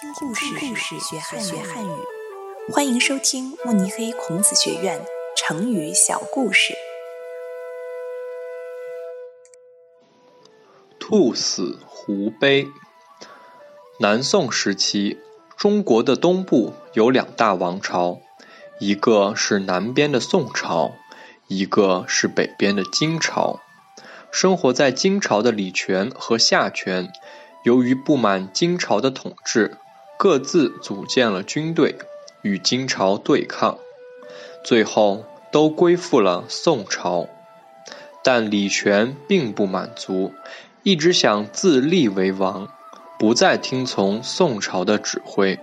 听故事学汉语，欢迎收听慕尼黑孔子学院成语小故事。兔死狐悲。南宋时期，中国的东部有两大王朝，一个是南边的宋朝，一个是北边的金朝。生活在金朝的李全和夏全。由于不满金朝的统治，各自组建了军队，与金朝对抗，最后都归附了宋朝。但李全并不满足，一直想自立为王，不再听从宋朝的指挥。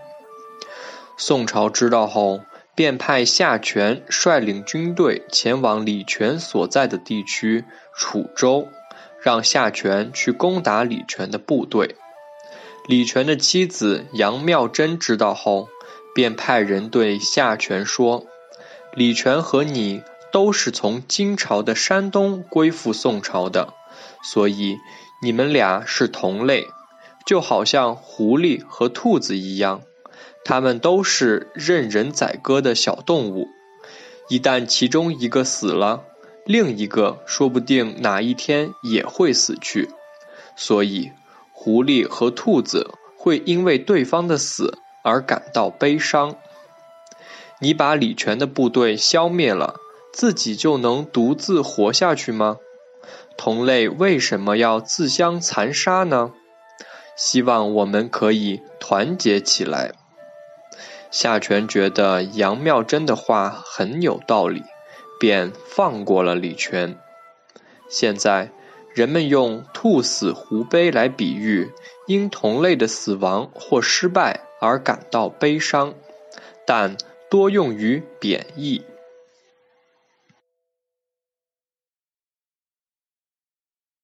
宋朝知道后，便派夏权率领军队前往李全所在的地区楚州。让夏权去攻打李全的部队。李全的妻子杨妙珍知道后，便派人对夏全说：“李全和你都是从金朝的山东归附宋朝的，所以你们俩是同类，就好像狐狸和兔子一样，它们都是任人宰割的小动物。一旦其中一个死了，”另一个说不定哪一天也会死去，所以狐狸和兔子会因为对方的死而感到悲伤。你把李全的部队消灭了，自己就能独自活下去吗？同类为什么要自相残杀呢？希望我们可以团结起来。夏全觉得杨妙珍的话很有道理。便放过了李全。现在，人们用“兔死狐悲”来比喻因同类的死亡或失败而感到悲伤，但多用于贬义。